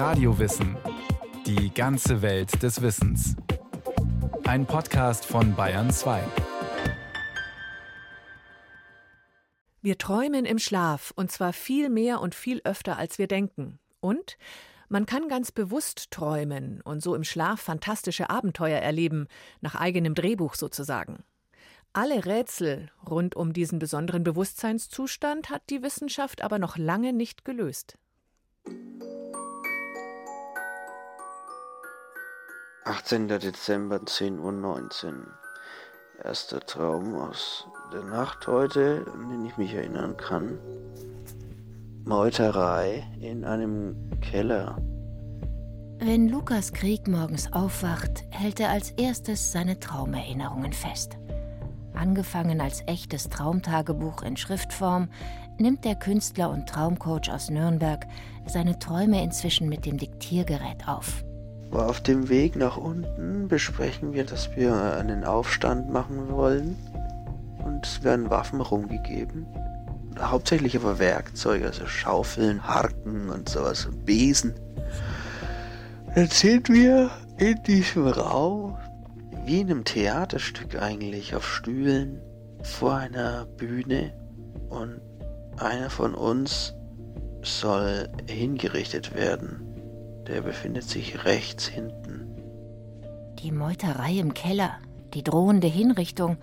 Radiowissen. Die ganze Welt des Wissens. Ein Podcast von Bayern 2. Wir träumen im Schlaf und zwar viel mehr und viel öfter, als wir denken. Und man kann ganz bewusst träumen und so im Schlaf fantastische Abenteuer erleben, nach eigenem Drehbuch sozusagen. Alle Rätsel rund um diesen besonderen Bewusstseinszustand hat die Wissenschaft aber noch lange nicht gelöst. 18. Dezember 10.19 Uhr. Erster Traum aus der Nacht heute, an den ich mich erinnern kann. Meuterei in einem Keller. Wenn Lukas Krieg morgens aufwacht, hält er als erstes seine Traumerinnerungen fest. Angefangen als echtes Traumtagebuch in Schriftform, nimmt der Künstler und Traumcoach aus Nürnberg seine Träume inzwischen mit dem Diktiergerät auf. Auf dem Weg nach unten besprechen wir, dass wir einen Aufstand machen wollen und es werden Waffen rumgegeben. Hauptsächlich aber Werkzeuge, also Schaufeln, Harken und sowas, Besen. Dann sind wir in diesem Raum wie in einem Theaterstück eigentlich, auf Stühlen vor einer Bühne und einer von uns soll hingerichtet werden. Der befindet sich rechts hinten. Die Meuterei im Keller, die drohende Hinrichtung,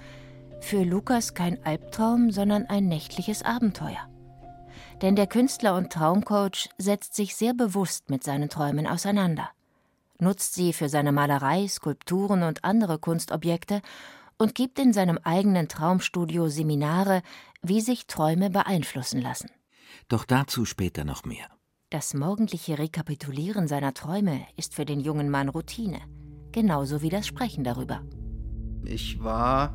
für Lukas kein Albtraum, sondern ein nächtliches Abenteuer. Denn der Künstler und Traumcoach setzt sich sehr bewusst mit seinen Träumen auseinander nutzt sie für seine Malerei, Skulpturen und andere Kunstobjekte und gibt in seinem eigenen Traumstudio Seminare, wie sich Träume beeinflussen lassen. Doch dazu später noch mehr. Das morgendliche Rekapitulieren seiner Träume ist für den jungen Mann Routine, genauso wie das Sprechen darüber. Ich war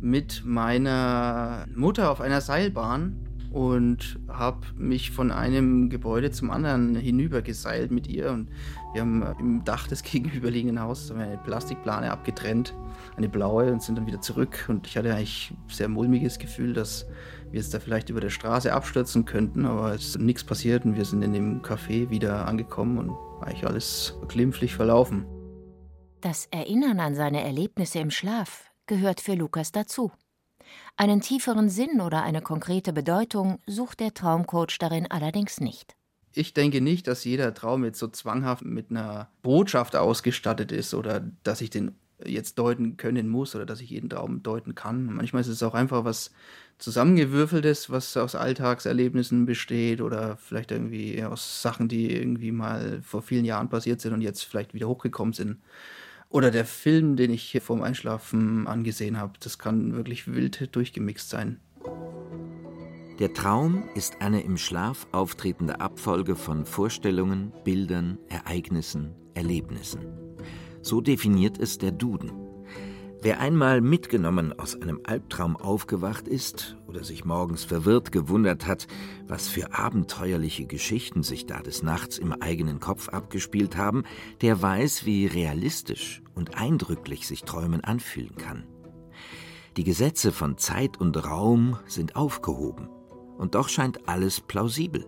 mit meiner Mutter auf einer Seilbahn und habe mich von einem Gebäude zum anderen hinübergeseilt mit ihr und wir haben im Dach des gegenüberliegenden Hauses eine Plastikplane abgetrennt, eine blaue und sind dann wieder zurück und ich hatte eigentlich ein sehr mulmiges Gefühl, dass wir jetzt da vielleicht über der Straße abstürzen könnten, aber es ist nichts passiert und wir sind in dem Café wieder angekommen und eigentlich alles glimpflich verlaufen. Das Erinnern an seine Erlebnisse im Schlaf gehört für Lukas dazu. Einen tieferen Sinn oder eine konkrete Bedeutung sucht der Traumcoach darin allerdings nicht. Ich denke nicht, dass jeder Traum jetzt so zwanghaft mit einer Botschaft ausgestattet ist oder dass ich den jetzt deuten können muss oder dass ich jeden Traum deuten kann. Manchmal ist es auch einfach was zusammengewürfeltes, was aus Alltagserlebnissen besteht oder vielleicht irgendwie aus Sachen, die irgendwie mal vor vielen Jahren passiert sind und jetzt vielleicht wieder hochgekommen sind. Oder der Film, den ich hier vorm Einschlafen angesehen habe. Das kann wirklich wild durchgemixt sein. Der Traum ist eine im Schlaf auftretende Abfolge von Vorstellungen, Bildern, Ereignissen, Erlebnissen. So definiert es der Duden. Wer einmal mitgenommen aus einem Albtraum aufgewacht ist oder sich morgens verwirrt gewundert hat, was für abenteuerliche Geschichten sich da des Nachts im eigenen Kopf abgespielt haben, der weiß, wie realistisch und eindrücklich sich Träumen anfühlen kann. Die Gesetze von Zeit und Raum sind aufgehoben, und doch scheint alles plausibel.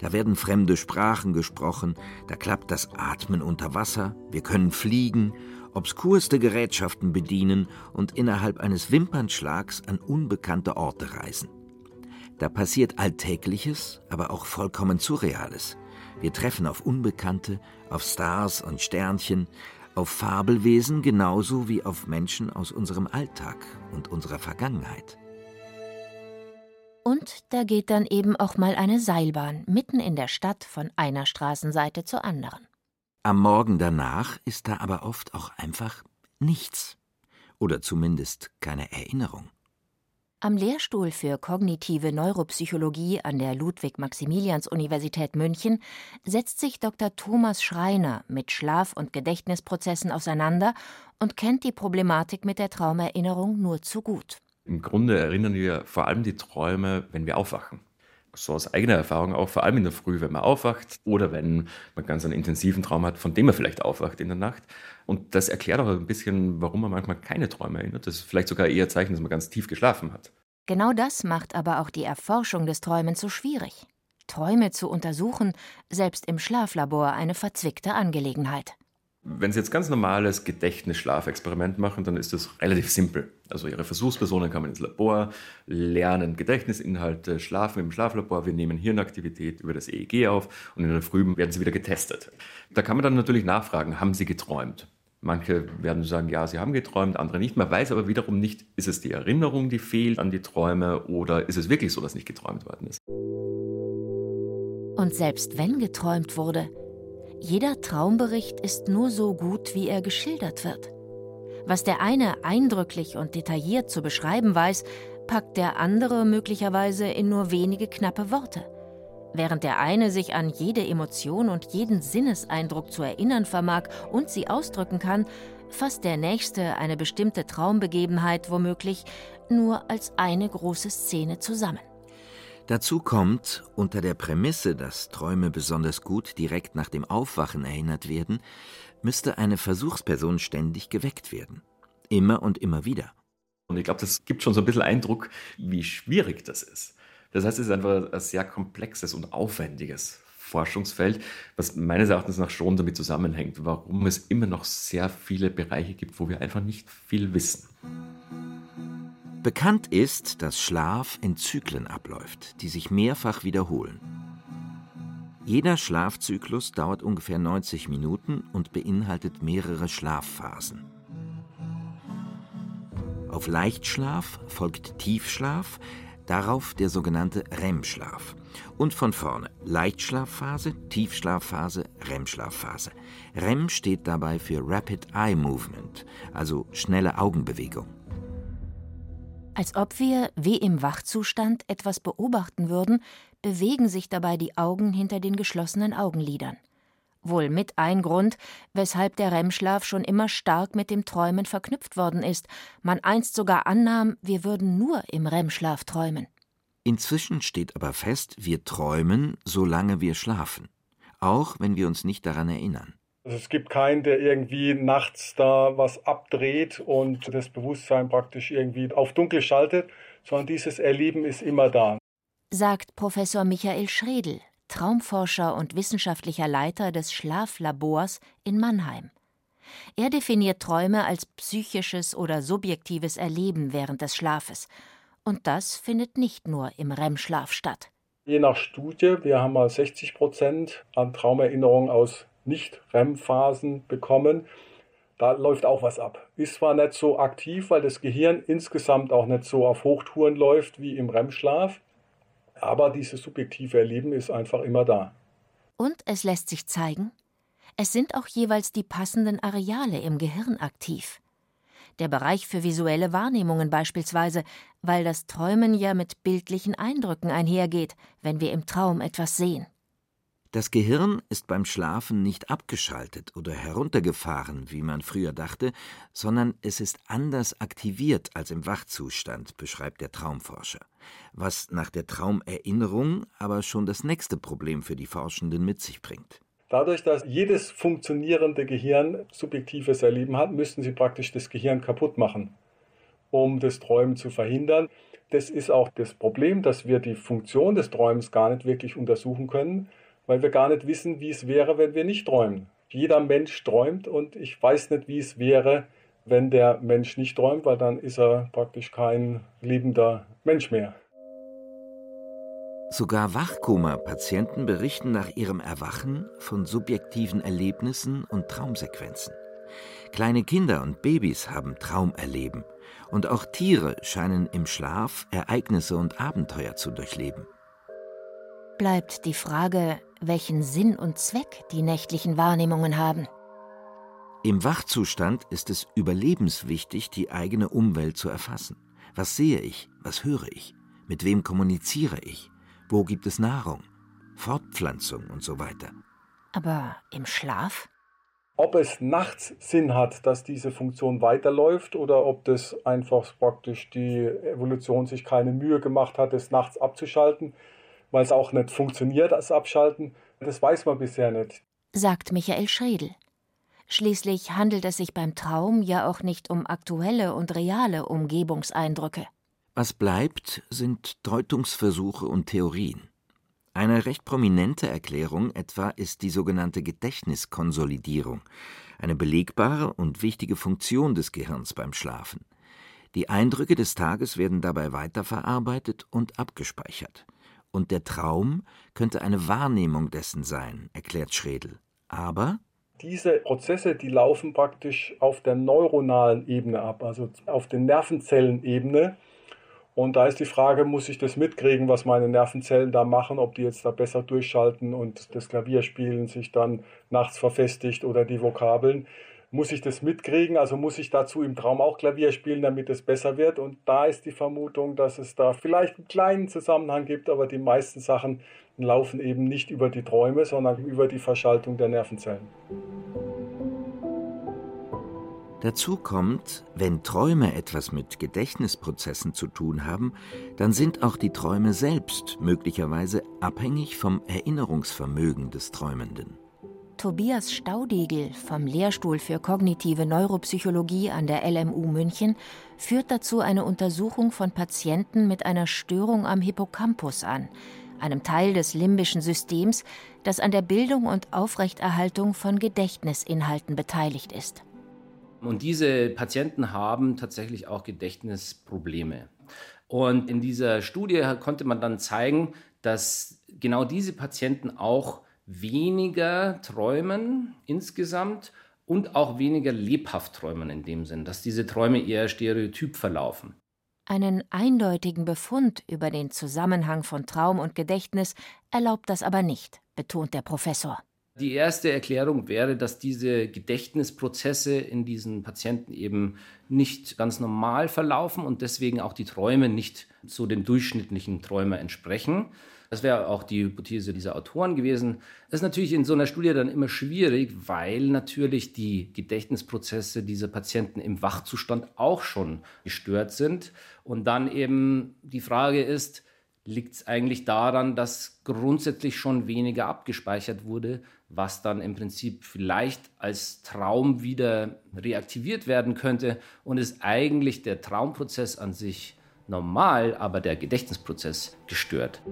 Da werden fremde Sprachen gesprochen, da klappt das Atmen unter Wasser, wir können fliegen obskurste Gerätschaften bedienen und innerhalb eines Wimpernschlags an unbekannte Orte reisen. Da passiert Alltägliches, aber auch vollkommen Surreales. Wir treffen auf Unbekannte, auf Stars und Sternchen, auf Fabelwesen genauso wie auf Menschen aus unserem Alltag und unserer Vergangenheit. Und da geht dann eben auch mal eine Seilbahn mitten in der Stadt von einer Straßenseite zur anderen. Am Morgen danach ist da aber oft auch einfach nichts. Oder zumindest keine Erinnerung. Am Lehrstuhl für kognitive Neuropsychologie an der Ludwig-Maximilians-Universität München setzt sich Dr. Thomas Schreiner mit Schlaf- und Gedächtnisprozessen auseinander und kennt die Problematik mit der Traumerinnerung nur zu gut. Im Grunde erinnern wir vor allem die Träume, wenn wir aufwachen so aus eigener Erfahrung auch, vor allem in der Früh, wenn man aufwacht oder wenn man ganz einen intensiven Traum hat, von dem man vielleicht aufwacht in der Nacht. Und das erklärt auch ein bisschen, warum man manchmal keine Träume erinnert. Das ist vielleicht sogar eher Zeichen, dass man ganz tief geschlafen hat. Genau das macht aber auch die Erforschung des Träumens so schwierig. Träume zu untersuchen, selbst im Schlaflabor eine verzwickte Angelegenheit. Wenn Sie jetzt ganz normales Gedächtnisschlafexperiment machen, dann ist das relativ simpel. Also Ihre Versuchspersonen kommen ins Labor, lernen Gedächtnisinhalte, schlafen im Schlaflabor, wir nehmen Hirnaktivität über das EEG auf und in der Früh werden sie wieder getestet. Da kann man dann natürlich nachfragen, haben sie geträumt? Manche werden sagen, ja, sie haben geträumt, andere nicht. Man weiß aber wiederum nicht, ist es die Erinnerung, die fehlt an die Träume oder ist es wirklich so, dass nicht geträumt worden ist. Und selbst wenn geträumt wurde, jeder Traumbericht ist nur so gut, wie er geschildert wird. Was der eine eindrücklich und detailliert zu beschreiben weiß, packt der andere möglicherweise in nur wenige knappe Worte. Während der eine sich an jede Emotion und jeden Sinneseindruck zu erinnern vermag und sie ausdrücken kann, fasst der nächste eine bestimmte Traumbegebenheit womöglich nur als eine große Szene zusammen. Dazu kommt, unter der Prämisse, dass Träume besonders gut direkt nach dem Aufwachen erinnert werden, müsste eine Versuchsperson ständig geweckt werden. Immer und immer wieder. Und ich glaube, das gibt schon so ein bisschen Eindruck, wie schwierig das ist. Das heißt, es ist einfach ein sehr komplexes und aufwendiges Forschungsfeld, was meines Erachtens nach schon damit zusammenhängt, warum es immer noch sehr viele Bereiche gibt, wo wir einfach nicht viel wissen. Bekannt ist, dass Schlaf in Zyklen abläuft, die sich mehrfach wiederholen. Jeder Schlafzyklus dauert ungefähr 90 Minuten und beinhaltet mehrere Schlafphasen. Auf Leichtschlaf folgt Tiefschlaf, darauf der sogenannte REM-Schlaf. Und von vorne Leichtschlafphase, Tiefschlafphase, REM-Schlafphase. REM steht dabei für Rapid Eye Movement, also schnelle Augenbewegung. Als ob wir, wie im Wachzustand, etwas beobachten würden, bewegen sich dabei die Augen hinter den geschlossenen Augenlidern. Wohl mit ein Grund, weshalb der REM-Schlaf schon immer stark mit dem Träumen verknüpft worden ist, man einst sogar annahm, wir würden nur im REM-Schlaf träumen. Inzwischen steht aber fest, wir träumen, solange wir schlafen, auch wenn wir uns nicht daran erinnern. Also es gibt keinen, der irgendwie nachts da was abdreht und das Bewusstsein praktisch irgendwie auf dunkel schaltet, sondern dieses Erleben ist immer da. Sagt Professor Michael Schredel, Traumforscher und wissenschaftlicher Leiter des Schlaflabors in Mannheim. Er definiert Träume als psychisches oder subjektives Erleben während des Schlafes. Und das findet nicht nur im REM-Schlaf statt. Je nach Studie, wir haben mal 60 Prozent an Traumerinnerungen aus nicht-REM-Phasen bekommen, da läuft auch was ab. Ist zwar nicht so aktiv, weil das Gehirn insgesamt auch nicht so auf Hochtouren läuft wie im REM-Schlaf, aber dieses subjektive Erleben ist einfach immer da. Und es lässt sich zeigen, es sind auch jeweils die passenden Areale im Gehirn aktiv. Der Bereich für visuelle Wahrnehmungen beispielsweise, weil das Träumen ja mit bildlichen Eindrücken einhergeht, wenn wir im Traum etwas sehen. Das Gehirn ist beim Schlafen nicht abgeschaltet oder heruntergefahren, wie man früher dachte, sondern es ist anders aktiviert als im Wachzustand, beschreibt der Traumforscher. Was nach der Traumerinnerung aber schon das nächste Problem für die Forschenden mit sich bringt. Dadurch, dass jedes funktionierende Gehirn subjektives Erleben hat, müssen sie praktisch das Gehirn kaputt machen, um das Träumen zu verhindern. Das ist auch das Problem, dass wir die Funktion des Träumens gar nicht wirklich untersuchen können weil wir gar nicht wissen, wie es wäre, wenn wir nicht träumen. Jeder Mensch träumt und ich weiß nicht, wie es wäre, wenn der Mensch nicht träumt, weil dann ist er praktisch kein lebender Mensch mehr. Sogar Wachkoma-Patienten berichten nach ihrem Erwachen von subjektiven Erlebnissen und Traumsequenzen. Kleine Kinder und Babys haben Traumerleben und auch Tiere scheinen im Schlaf Ereignisse und Abenteuer zu durchleben. Bleibt die Frage, welchen Sinn und Zweck die nächtlichen Wahrnehmungen haben. Im Wachzustand ist es überlebenswichtig, die eigene Umwelt zu erfassen. Was sehe ich? Was höre ich? Mit wem kommuniziere ich? Wo gibt es Nahrung? Fortpflanzung und so weiter. Aber im Schlaf? Ob es nachts Sinn hat, dass diese Funktion weiterläuft oder ob das einfach praktisch die Evolution sich keine Mühe gemacht hat, es nachts abzuschalten, weil es auch nicht funktioniert, das Abschalten. Das weiß man bisher nicht. Sagt Michael Schredel. Schließlich handelt es sich beim Traum ja auch nicht um aktuelle und reale Umgebungseindrücke. Was bleibt, sind Deutungsversuche und Theorien. Eine recht prominente Erklärung etwa ist die sogenannte Gedächtniskonsolidierung, eine belegbare und wichtige Funktion des Gehirns beim Schlafen. Die Eindrücke des Tages werden dabei weiterverarbeitet und abgespeichert. Und der Traum könnte eine Wahrnehmung dessen sein, erklärt Schredel. Aber diese Prozesse, die laufen praktisch auf der neuronalen Ebene ab, also auf der Nervenzellenebene. Und da ist die Frage, muss ich das mitkriegen, was meine Nervenzellen da machen, ob die jetzt da besser durchschalten und das Klavierspielen sich dann nachts verfestigt oder die Vokabeln muss ich das mitkriegen, also muss ich dazu im Traum auch Klavier spielen, damit es besser wird. Und da ist die Vermutung, dass es da vielleicht einen kleinen Zusammenhang gibt, aber die meisten Sachen laufen eben nicht über die Träume, sondern über die Verschaltung der Nervenzellen. Dazu kommt, wenn Träume etwas mit Gedächtnisprozessen zu tun haben, dann sind auch die Träume selbst möglicherweise abhängig vom Erinnerungsvermögen des Träumenden. Tobias Staudegel vom Lehrstuhl für kognitive Neuropsychologie an der LMU München führt dazu eine Untersuchung von Patienten mit einer Störung am Hippocampus an, einem Teil des limbischen Systems, das an der Bildung und Aufrechterhaltung von Gedächtnisinhalten beteiligt ist. Und diese Patienten haben tatsächlich auch Gedächtnisprobleme. Und in dieser Studie konnte man dann zeigen, dass genau diese Patienten auch weniger träumen insgesamt und auch weniger lebhaft träumen in dem Sinn, dass diese Träume eher stereotyp verlaufen. Einen eindeutigen Befund über den Zusammenhang von Traum und Gedächtnis erlaubt das aber nicht, betont der Professor. Die erste Erklärung wäre, dass diese Gedächtnisprozesse in diesen Patienten eben nicht ganz normal verlaufen und deswegen auch die Träume nicht so dem durchschnittlichen Träumer entsprechen. Das wäre auch die Hypothese dieser Autoren gewesen. Das ist natürlich in so einer Studie dann immer schwierig, weil natürlich die Gedächtnisprozesse dieser Patienten im Wachzustand auch schon gestört sind. Und dann eben die Frage ist, liegt es eigentlich daran, dass grundsätzlich schon weniger abgespeichert wurde, was dann im Prinzip vielleicht als Traum wieder reaktiviert werden könnte und ist eigentlich der Traumprozess an sich normal, aber der Gedächtnisprozess gestört.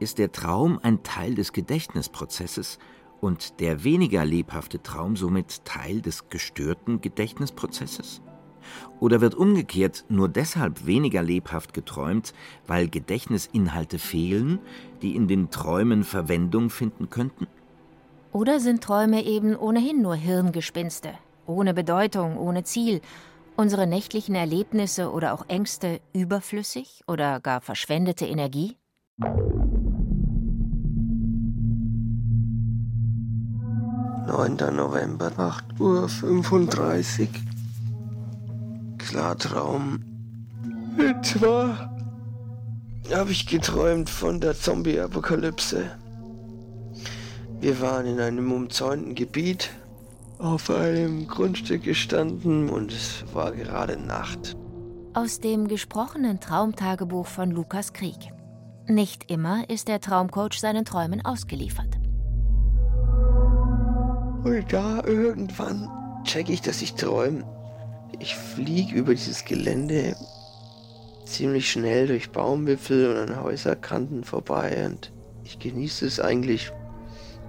Ist der Traum ein Teil des Gedächtnisprozesses und der weniger lebhafte Traum somit Teil des gestörten Gedächtnisprozesses? Oder wird umgekehrt nur deshalb weniger lebhaft geträumt, weil Gedächtnisinhalte fehlen, die in den Träumen Verwendung finden könnten? Oder sind Träume eben ohnehin nur Hirngespinste, ohne Bedeutung, ohne Ziel unsere nächtlichen Erlebnisse oder auch Ängste überflüssig oder gar verschwendete Energie? Neunter November, 8.35 Uhr. Klartraum. Etwa habe ich geträumt von der Zombie-Apokalypse. Wir waren in einem umzäunten Gebiet auf einem Grundstück gestanden und es war gerade Nacht. Aus dem gesprochenen Traumtagebuch von Lukas Krieg. Nicht immer ist der Traumcoach seinen Träumen ausgeliefert. Und da irgendwann checke ich, dass ich träume. Ich fliege über dieses Gelände ziemlich schnell durch Baumwipfel und an Häuserkanten vorbei und ich genieße es eigentlich,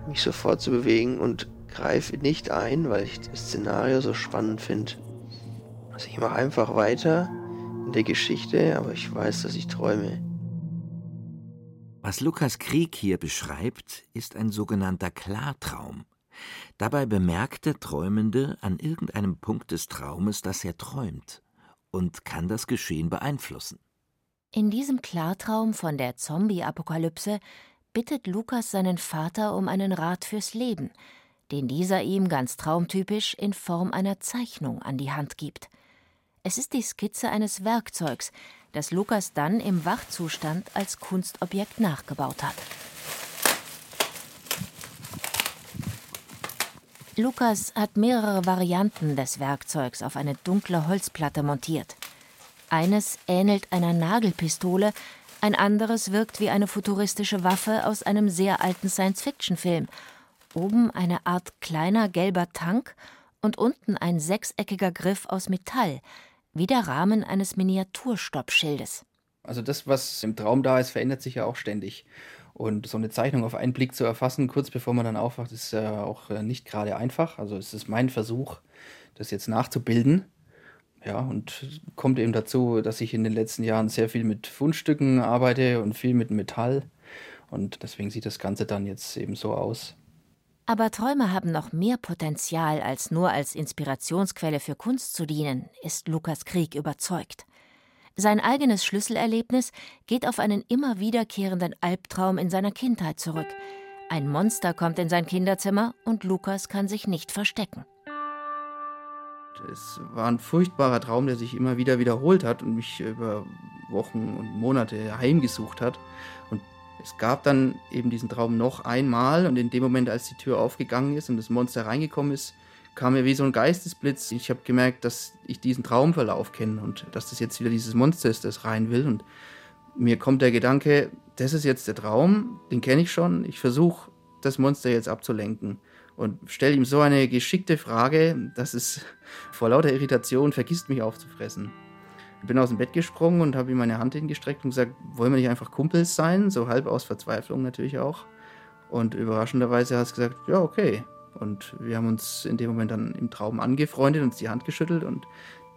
mich sofort zu bewegen und greife nicht ein, weil ich das Szenario so spannend finde. Also ich mache einfach weiter in der Geschichte, aber ich weiß, dass ich träume. Was Lukas Krieg hier beschreibt, ist ein sogenannter Klartraum. Dabei bemerkt der Träumende an irgendeinem Punkt des Traumes, dass er träumt und kann das Geschehen beeinflussen. In diesem Klartraum von der Zombie-Apokalypse bittet Lukas seinen Vater um einen Rat fürs Leben, den dieser ihm ganz traumtypisch in Form einer Zeichnung an die Hand gibt. Es ist die Skizze eines Werkzeugs, das Lukas dann im Wachzustand als Kunstobjekt nachgebaut hat. Lukas hat mehrere Varianten des Werkzeugs auf eine dunkle Holzplatte montiert. Eines ähnelt einer Nagelpistole, ein anderes wirkt wie eine futuristische Waffe aus einem sehr alten Science-Fiction-Film Oben eine Art kleiner gelber Tank und unten ein sechseckiger Griff aus Metall, wie der Rahmen eines Miniaturstoppschildes. Also das, was im Traum da ist, verändert sich ja auch ständig. Und so eine Zeichnung auf einen Blick zu erfassen, kurz bevor man dann aufwacht, ist ja auch äh, nicht gerade einfach. Also es ist mein Versuch, das jetzt nachzubilden. Ja, und kommt eben dazu, dass ich in den letzten Jahren sehr viel mit Fundstücken arbeite und viel mit Metall. Und deswegen sieht das Ganze dann jetzt eben so aus. Aber Träume haben noch mehr Potenzial, als nur als Inspirationsquelle für Kunst zu dienen, ist Lukas Krieg überzeugt. Sein eigenes Schlüsselerlebnis geht auf einen immer wiederkehrenden Albtraum in seiner Kindheit zurück. Ein Monster kommt in sein Kinderzimmer und Lukas kann sich nicht verstecken. Es war ein furchtbarer Traum, der sich immer wieder wiederholt hat und mich über Wochen und Monate heimgesucht hat. Und es gab dann eben diesen Traum noch einmal und in dem Moment, als die Tür aufgegangen ist und das Monster reingekommen ist, kam mir wie so ein Geistesblitz. Ich habe gemerkt, dass ich diesen Traumverlauf kenne und dass das jetzt wieder dieses Monster ist, das rein will. Und mir kommt der Gedanke, das ist jetzt der Traum, den kenne ich schon. Ich versuche, das Monster jetzt abzulenken und stelle ihm so eine geschickte Frage, dass es vor lauter Irritation vergisst, mich aufzufressen. Ich bin aus dem Bett gesprungen und habe ihm meine Hand hingestreckt und gesagt, wollen wir nicht einfach Kumpels sein? So halb aus Verzweiflung natürlich auch. Und überraschenderweise hat es gesagt, ja, okay. Und wir haben uns in dem Moment dann im Traum angefreundet, uns die Hand geschüttelt und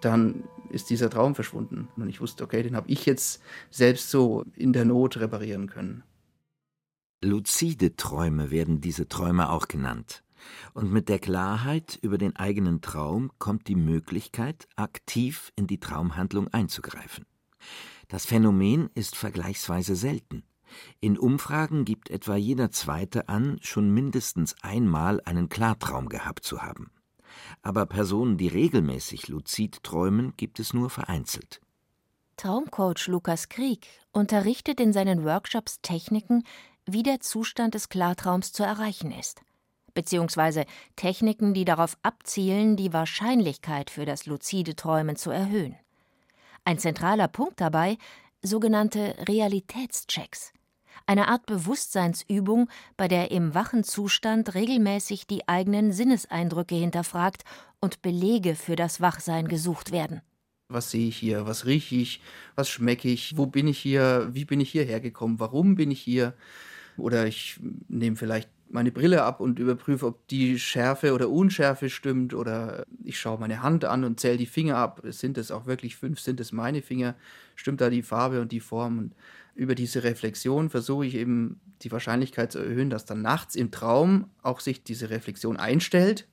dann ist dieser Traum verschwunden. Und ich wusste, okay, den habe ich jetzt selbst so in der Not reparieren können. Luzide Träume werden diese Träume auch genannt. Und mit der Klarheit über den eigenen Traum kommt die Möglichkeit, aktiv in die Traumhandlung einzugreifen. Das Phänomen ist vergleichsweise selten. In Umfragen gibt etwa jeder Zweite an, schon mindestens einmal einen Klartraum gehabt zu haben. Aber Personen, die regelmäßig luzid träumen, gibt es nur vereinzelt. Traumcoach Lukas Krieg unterrichtet in seinen Workshops Techniken, wie der Zustand des Klartraums zu erreichen ist beziehungsweise Techniken, die darauf abzielen, die Wahrscheinlichkeit für das luzide Träumen zu erhöhen. Ein zentraler Punkt dabei sogenannte Realitätschecks, eine Art Bewusstseinsübung, bei der im wachen Zustand regelmäßig die eigenen Sinneseindrücke hinterfragt und Belege für das Wachsein gesucht werden. Was sehe ich hier? Was rieche ich? Was schmecke ich? Wo bin ich hier? Wie bin ich hierher gekommen? Warum bin ich hier? Oder ich nehme vielleicht meine Brille ab und überprüfe, ob die Schärfe oder Unschärfe stimmt. Oder ich schaue meine Hand an und zähle die Finger ab. Sind es auch wirklich fünf? Sind es meine Finger? Stimmt da die Farbe und die Form? Und über diese Reflexion versuche ich eben die Wahrscheinlichkeit zu erhöhen, dass dann nachts im Traum auch sich diese Reflexion einstellt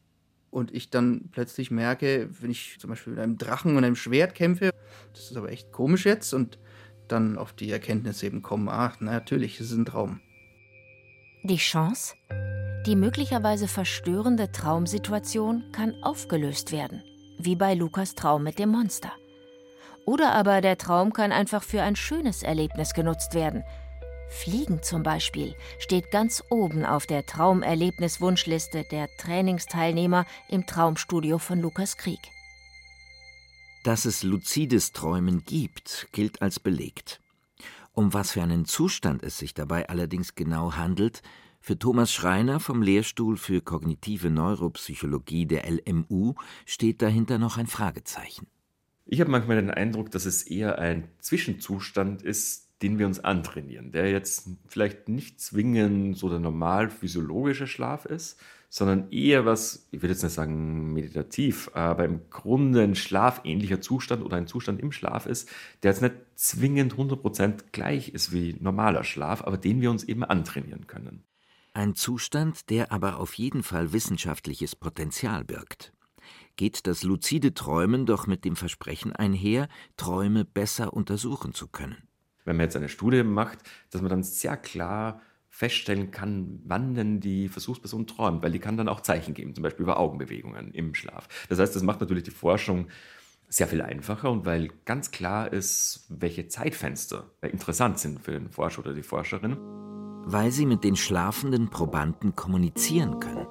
und ich dann plötzlich merke, wenn ich zum Beispiel mit einem Drachen und einem Schwert kämpfe, das ist aber echt komisch jetzt und dann auf die Erkenntnis eben kommen, ach, natürlich, es ist ein Traum. Die Chance? Die möglicherweise verstörende Traumsituation kann aufgelöst werden, wie bei Lukas Traum mit dem Monster. Oder aber der Traum kann einfach für ein schönes Erlebnis genutzt werden. Fliegen zum Beispiel steht ganz oben auf der Traumerlebniswunschliste der Trainingsteilnehmer im Traumstudio von Lukas Krieg. Dass es luzides Träumen gibt, gilt als belegt. Um was für einen Zustand es sich dabei allerdings genau handelt, für Thomas Schreiner vom Lehrstuhl für kognitive Neuropsychologie der LMU steht dahinter noch ein Fragezeichen. Ich habe manchmal den Eindruck, dass es eher ein Zwischenzustand ist, den wir uns antrainieren, der jetzt vielleicht nicht zwingend so der normal physiologische Schlaf ist, sondern eher was, ich will jetzt nicht sagen meditativ, aber im Grunde ein schlafähnlicher Zustand oder ein Zustand im Schlaf ist, der jetzt nicht zwingend 100% gleich ist wie normaler Schlaf, aber den wir uns eben antrainieren können. Ein Zustand, der aber auf jeden Fall wissenschaftliches Potenzial birgt. Geht das luzide Träumen doch mit dem Versprechen einher, Träume besser untersuchen zu können. Wenn man jetzt eine Studie macht, dass man dann sehr klar feststellen kann, wann denn die Versuchsperson träumt, weil die kann dann auch Zeichen geben, zum Beispiel über Augenbewegungen im Schlaf. Das heißt, das macht natürlich die Forschung sehr viel einfacher und weil ganz klar ist, welche Zeitfenster interessant sind für den Forscher oder die Forscherin. Weil sie mit den schlafenden Probanden kommunizieren können.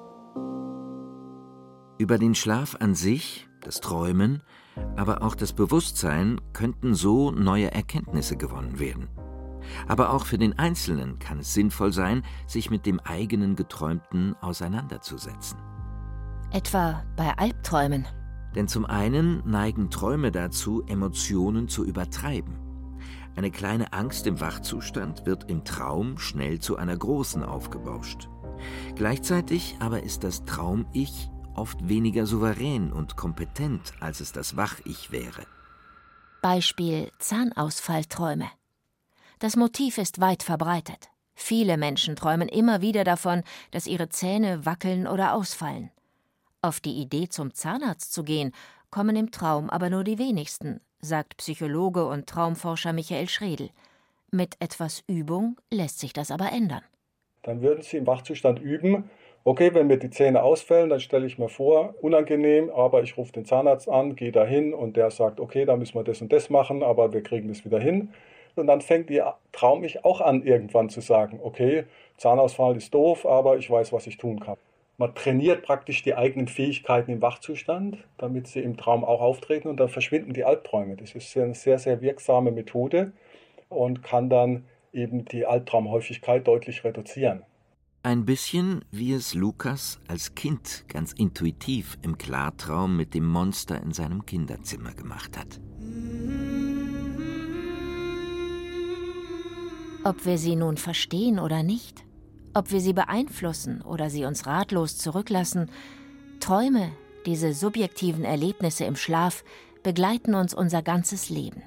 Über den Schlaf an sich, das Träumen, aber auch das Bewusstsein könnten so neue Erkenntnisse gewonnen werden. Aber auch für den Einzelnen kann es sinnvoll sein, sich mit dem eigenen Geträumten auseinanderzusetzen. Etwa bei Albträumen. Denn zum einen neigen Träume dazu, Emotionen zu übertreiben. Eine kleine Angst im Wachzustand wird im Traum schnell zu einer großen aufgebauscht. Gleichzeitig aber ist das Traum-Ich oft weniger souverän und kompetent, als es das Wach-Ich wäre. Beispiel Zahnausfallträume. Das Motiv ist weit verbreitet. Viele Menschen träumen immer wieder davon, dass ihre Zähne wackeln oder ausfallen. Auf die Idee, zum Zahnarzt zu gehen, kommen im Traum aber nur die wenigsten, sagt Psychologe und Traumforscher Michael Schredel. Mit etwas Übung lässt sich das aber ändern. Dann würden Sie im Wachzustand üben, okay, wenn mir die Zähne ausfällen, dann stelle ich mir vor, unangenehm, aber ich rufe den Zahnarzt an, gehe dahin und der sagt, okay, da müssen wir das und das machen, aber wir kriegen das wieder hin. Und dann fängt die Traum ich auch an, irgendwann zu sagen, okay, Zahnausfall ist doof, aber ich weiß, was ich tun kann. Man trainiert praktisch die eigenen Fähigkeiten im Wachzustand, damit sie im Traum auch auftreten und dann verschwinden die Albträume. Das ist eine sehr, sehr wirksame Methode und kann dann eben die Albtraumhäufigkeit deutlich reduzieren. Ein bisschen wie es Lukas als Kind ganz intuitiv im Klartraum mit dem Monster in seinem Kinderzimmer gemacht hat. Ob wir sie nun verstehen oder nicht, ob wir sie beeinflussen oder sie uns ratlos zurücklassen, Träume, diese subjektiven Erlebnisse im Schlaf, begleiten uns unser ganzes Leben.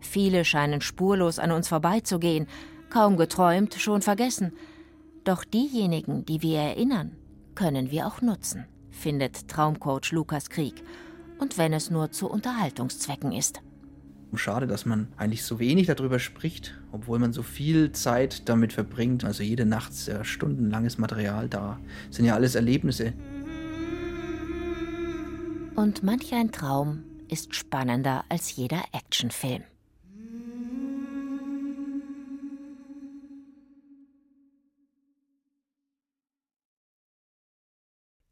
Viele scheinen spurlos an uns vorbeizugehen, kaum geträumt, schon vergessen. Doch diejenigen, die wir erinnern, können wir auch nutzen, findet Traumcoach Lukas Krieg. Und wenn es nur zu Unterhaltungszwecken ist. Schade, dass man eigentlich so wenig darüber spricht, obwohl man so viel Zeit damit verbringt. Also jede Nacht ist ja stundenlanges Material da. Das sind ja alles Erlebnisse. Und manch ein Traum ist spannender als jeder Actionfilm.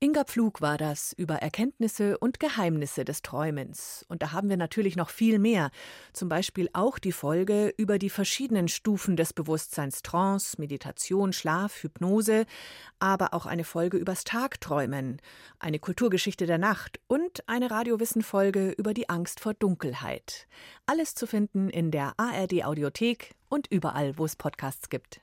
Inga Pflug war das über Erkenntnisse und Geheimnisse des Träumens. Und da haben wir natürlich noch viel mehr. Zum Beispiel auch die Folge über die verschiedenen Stufen des Bewusstseins Trance, Meditation, Schlaf, Hypnose, aber auch eine Folge übers Tagträumen, eine Kulturgeschichte der Nacht und eine Radiowissen-Folge über die Angst vor Dunkelheit. Alles zu finden in der ARD Audiothek und überall, wo es Podcasts gibt.